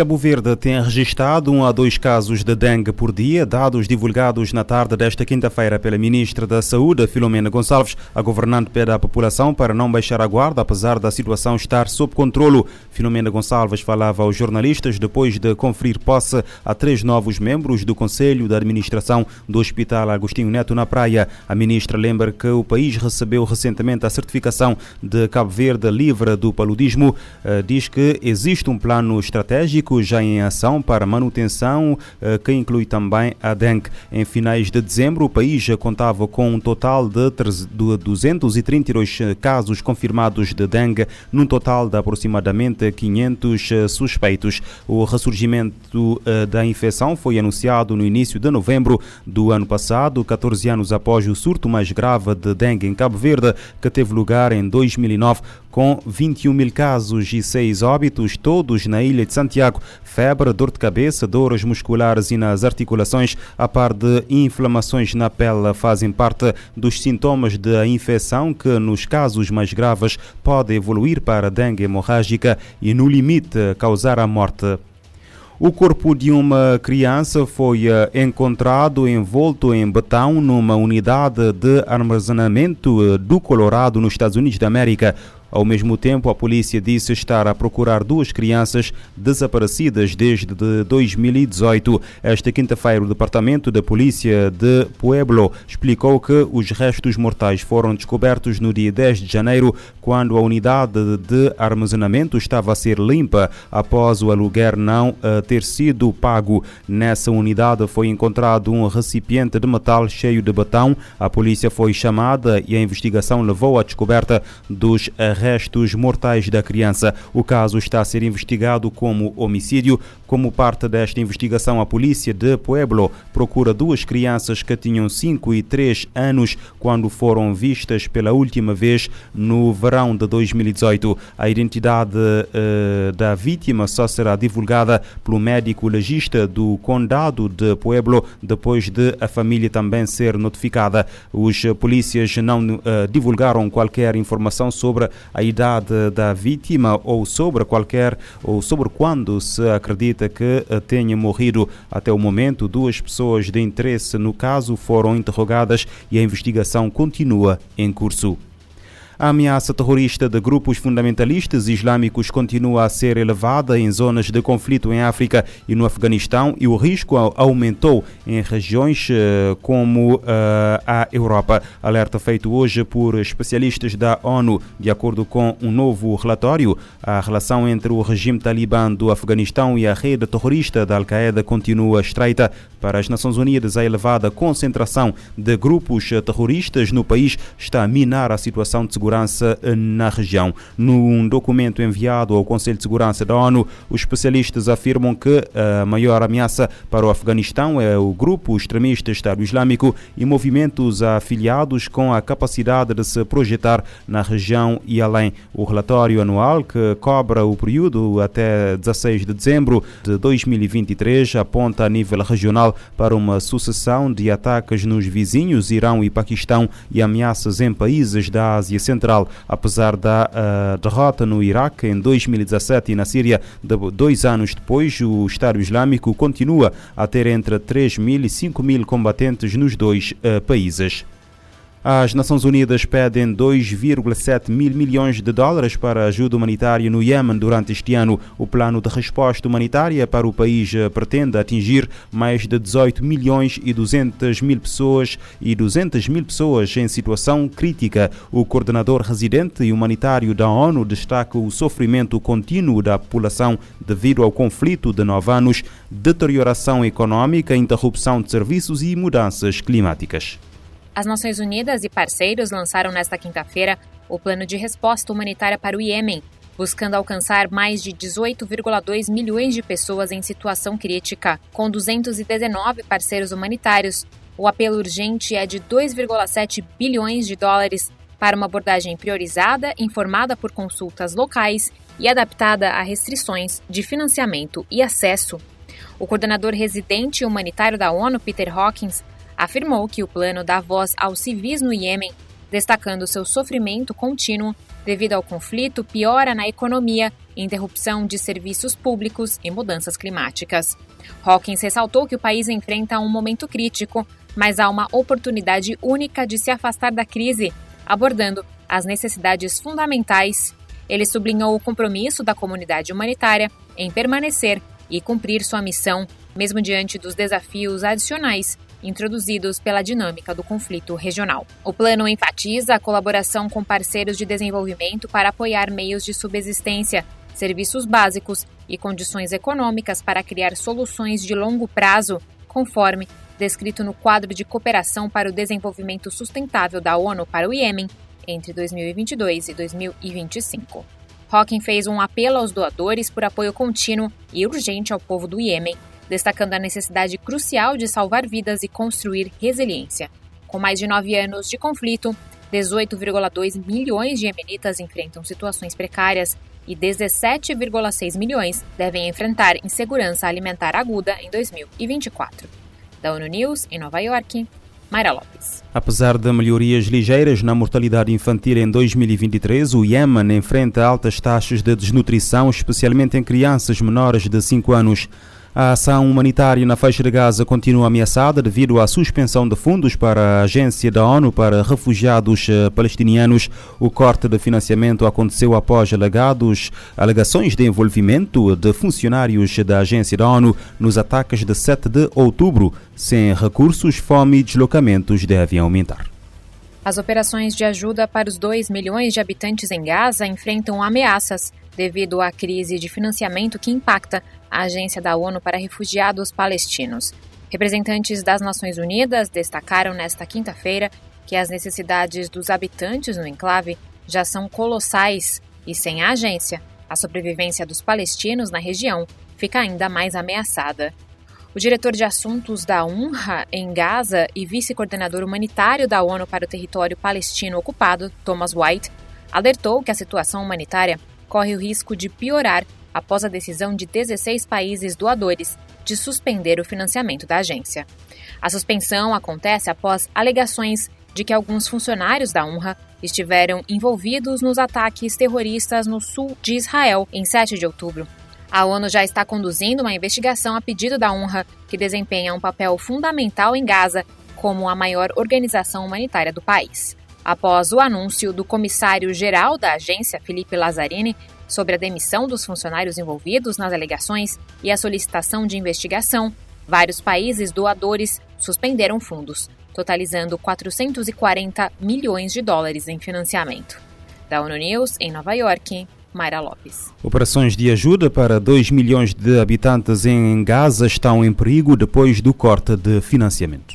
Cabo Verde tem registrado um a dois casos de dengue por dia, dados divulgados na tarde desta quinta-feira pela Ministra da Saúde, Filomena Gonçalves. A governante pede à população para não baixar a guarda, apesar da situação estar sob controlo. Filomena Gonçalves falava aos jornalistas depois de conferir posse a três novos membros do Conselho de Administração do Hospital Agostinho Neto na Praia. A ministra lembra que o país recebeu recentemente a certificação de Cabo Verde livre do paludismo. Eh, diz que existe um plano estratégico já em ação para manutenção, eh, que inclui também a dengue. Em finais de dezembro, o país contava com um total de 232 casos confirmados de dengue, num total de aproximadamente 500 eh, suspeitos. O ressurgimento eh, da infecção foi anunciado no início de novembro do ano passado, 14 anos após o surto mais grave de dengue em Cabo Verde, que teve lugar em 2009, com 21 mil casos e 6 óbitos, todos na ilha de Santiago febre, dor de cabeça, dores musculares e nas articulações, a par de inflamações na pele, fazem parte dos sintomas da infecção que, nos casos mais graves, pode evoluir para dengue hemorrágica e, no limite, causar a morte. O corpo de uma criança foi eh, encontrado envolto em betão numa unidade de armazenamento eh, do Colorado, nos Estados Unidos da América. Ao mesmo tempo, a polícia disse estar a procurar duas crianças desaparecidas desde 2018. Esta quinta-feira, o Departamento da Polícia de Pueblo explicou que os restos mortais foram descobertos no dia 10 de janeiro, quando a unidade de armazenamento estava a ser limpa após o aluguer não uh, ter sido pago. Nessa unidade foi encontrado um recipiente de metal cheio de batão. A polícia foi chamada e a investigação levou à descoberta dos restos mortais da criança. O caso está a ser investigado como homicídio. Como parte desta investigação, a polícia de Pueblo procura duas crianças que tinham 5 e 3 anos quando foram vistas pela última vez no verão de 2018. A identidade uh, da vítima só será divulgada pelo médico legista do condado de Pueblo depois de a família também ser notificada. Os polícias não uh, divulgaram qualquer informação sobre a idade da vítima ou sobre qualquer ou sobre quando se acredita que eh, tenha morrido. Até o momento, duas pessoas de interesse no caso foram interrogadas e a investigação continua em curso. A ameaça terrorista de grupos fundamentalistas islâmicos continua a ser elevada em zonas de conflito em África e no Afeganistão e o risco aumentou em regiões eh, como eh, a Europa. Alerta feito hoje por especialistas da ONU. De acordo com um novo relatório, a relação entre o regime talibã do Afeganistão e a rede terrorista da Al-Qaeda continua estreita. Para as Nações Unidas, a elevada concentração de grupos terroristas no país está a minar a situação de segurança segurança eh, na região. Num documento enviado ao Conselho de Segurança da ONU, os especialistas afirmam que a maior ameaça para o Afeganistão é o grupo extremista Estado Islâmico e movimentos afiliados com a capacidade de se projetar na região e além. O relatório anual, que cobra o período até 16 de dezembro de 2023, aponta a nível regional para uma sucessão de ataques nos vizinhos Irão e Paquistão e ameaças em países da Ásia Central Central, apesar da uh, derrota no Iraque em 2017 e na Síria, de, dois anos depois, o Estado Islâmico continua a ter entre 3 mil e 5 mil combatentes nos dois uh, países. As Nações Unidas pedem 2,7 mil milhões de dólares para ajuda humanitária no Iêmen durante este ano. O plano de resposta humanitária para o país eh, pretende atingir mais de 18 milhões e 200 mil pessoas e 200 mil pessoas em situação crítica. O coordenador residente e humanitário da ONU destaca o sofrimento contínuo da população devido ao conflito de nove anos, deterioração econômica, interrupção de serviços e mudanças climáticas. As Nações Unidas e parceiros lançaram nesta quinta-feira o Plano de Resposta Humanitária para o Iêmen, buscando alcançar mais de 18,2 milhões de pessoas em situação crítica, com 219 parceiros humanitários. O apelo urgente é de 2,7 bilhões de dólares para uma abordagem priorizada, informada por consultas locais e adaptada a restrições de financiamento e acesso. O coordenador residente humanitário da ONU, Peter Hawkins, afirmou que o plano dá voz aos civis no Iêmen, destacando seu sofrimento contínuo devido ao conflito, piora na economia, interrupção de serviços públicos e mudanças climáticas. Hawkins ressaltou que o país enfrenta um momento crítico, mas há uma oportunidade única de se afastar da crise, abordando as necessidades fundamentais. Ele sublinhou o compromisso da comunidade humanitária em permanecer e cumprir sua missão, mesmo diante dos desafios adicionais introduzidos pela dinâmica do conflito regional. O plano enfatiza a colaboração com parceiros de desenvolvimento para apoiar meios de subsistência, serviços básicos e condições econômicas para criar soluções de longo prazo, conforme descrito no quadro de cooperação para o desenvolvimento sustentável da ONU para o Iêmen entre 2022 e 2025. Hawking fez um apelo aos doadores por apoio contínuo e urgente ao povo do Iêmen destacando a necessidade crucial de salvar vidas e construir resiliência. Com mais de nove anos de conflito, 18,2 milhões de iemenitas enfrentam situações precárias e 17,6 milhões devem enfrentar insegurança alimentar aguda em 2024. Da ONU News, em Nova York, Mayra Lopes. Apesar de melhorias ligeiras na mortalidade infantil em 2023, o Iêmen enfrenta altas taxas de desnutrição, especialmente em crianças menores de 5 anos. A ação humanitária na faixa de Gaza continua ameaçada devido à suspensão de fundos para a Agência da ONU para Refugiados eh, Palestinianos. O corte de financiamento aconteceu após alegados, alegações de envolvimento de funcionários da Agência da ONU nos ataques de 7 de outubro. Sem recursos, fome e deslocamentos devem aumentar. As operações de ajuda para os 2 milhões de habitantes em Gaza enfrentam ameaças devido à crise de financiamento que impacta a Agência da ONU para Refugiados Palestinos. Representantes das Nações Unidas destacaram nesta quinta-feira que as necessidades dos habitantes no enclave já são colossais e, sem a agência, a sobrevivência dos palestinos na região fica ainda mais ameaçada. O diretor de assuntos da UNRWA em Gaza e vice-coordenador humanitário da ONU para o território palestino ocupado, Thomas White, alertou que a situação humanitária corre o risco de piorar após a decisão de 16 países doadores de suspender o financiamento da agência. A suspensão acontece após alegações de que alguns funcionários da UNRWA estiveram envolvidos nos ataques terroristas no sul de Israel em 7 de outubro. A ONU já está conduzindo uma investigação a pedido da UNRWA, que desempenha um papel fundamental em Gaza como a maior organização humanitária do país. Após o anúncio do comissário-geral da agência, Felipe Lazzarini, sobre a demissão dos funcionários envolvidos nas alegações e a solicitação de investigação, vários países doadores suspenderam fundos, totalizando 440 milhões de dólares em financiamento. Da ONU News, em Nova York, Mayra Lopes. Operações de ajuda para 2 milhões de habitantes em Gaza estão em perigo depois do corte de financiamento.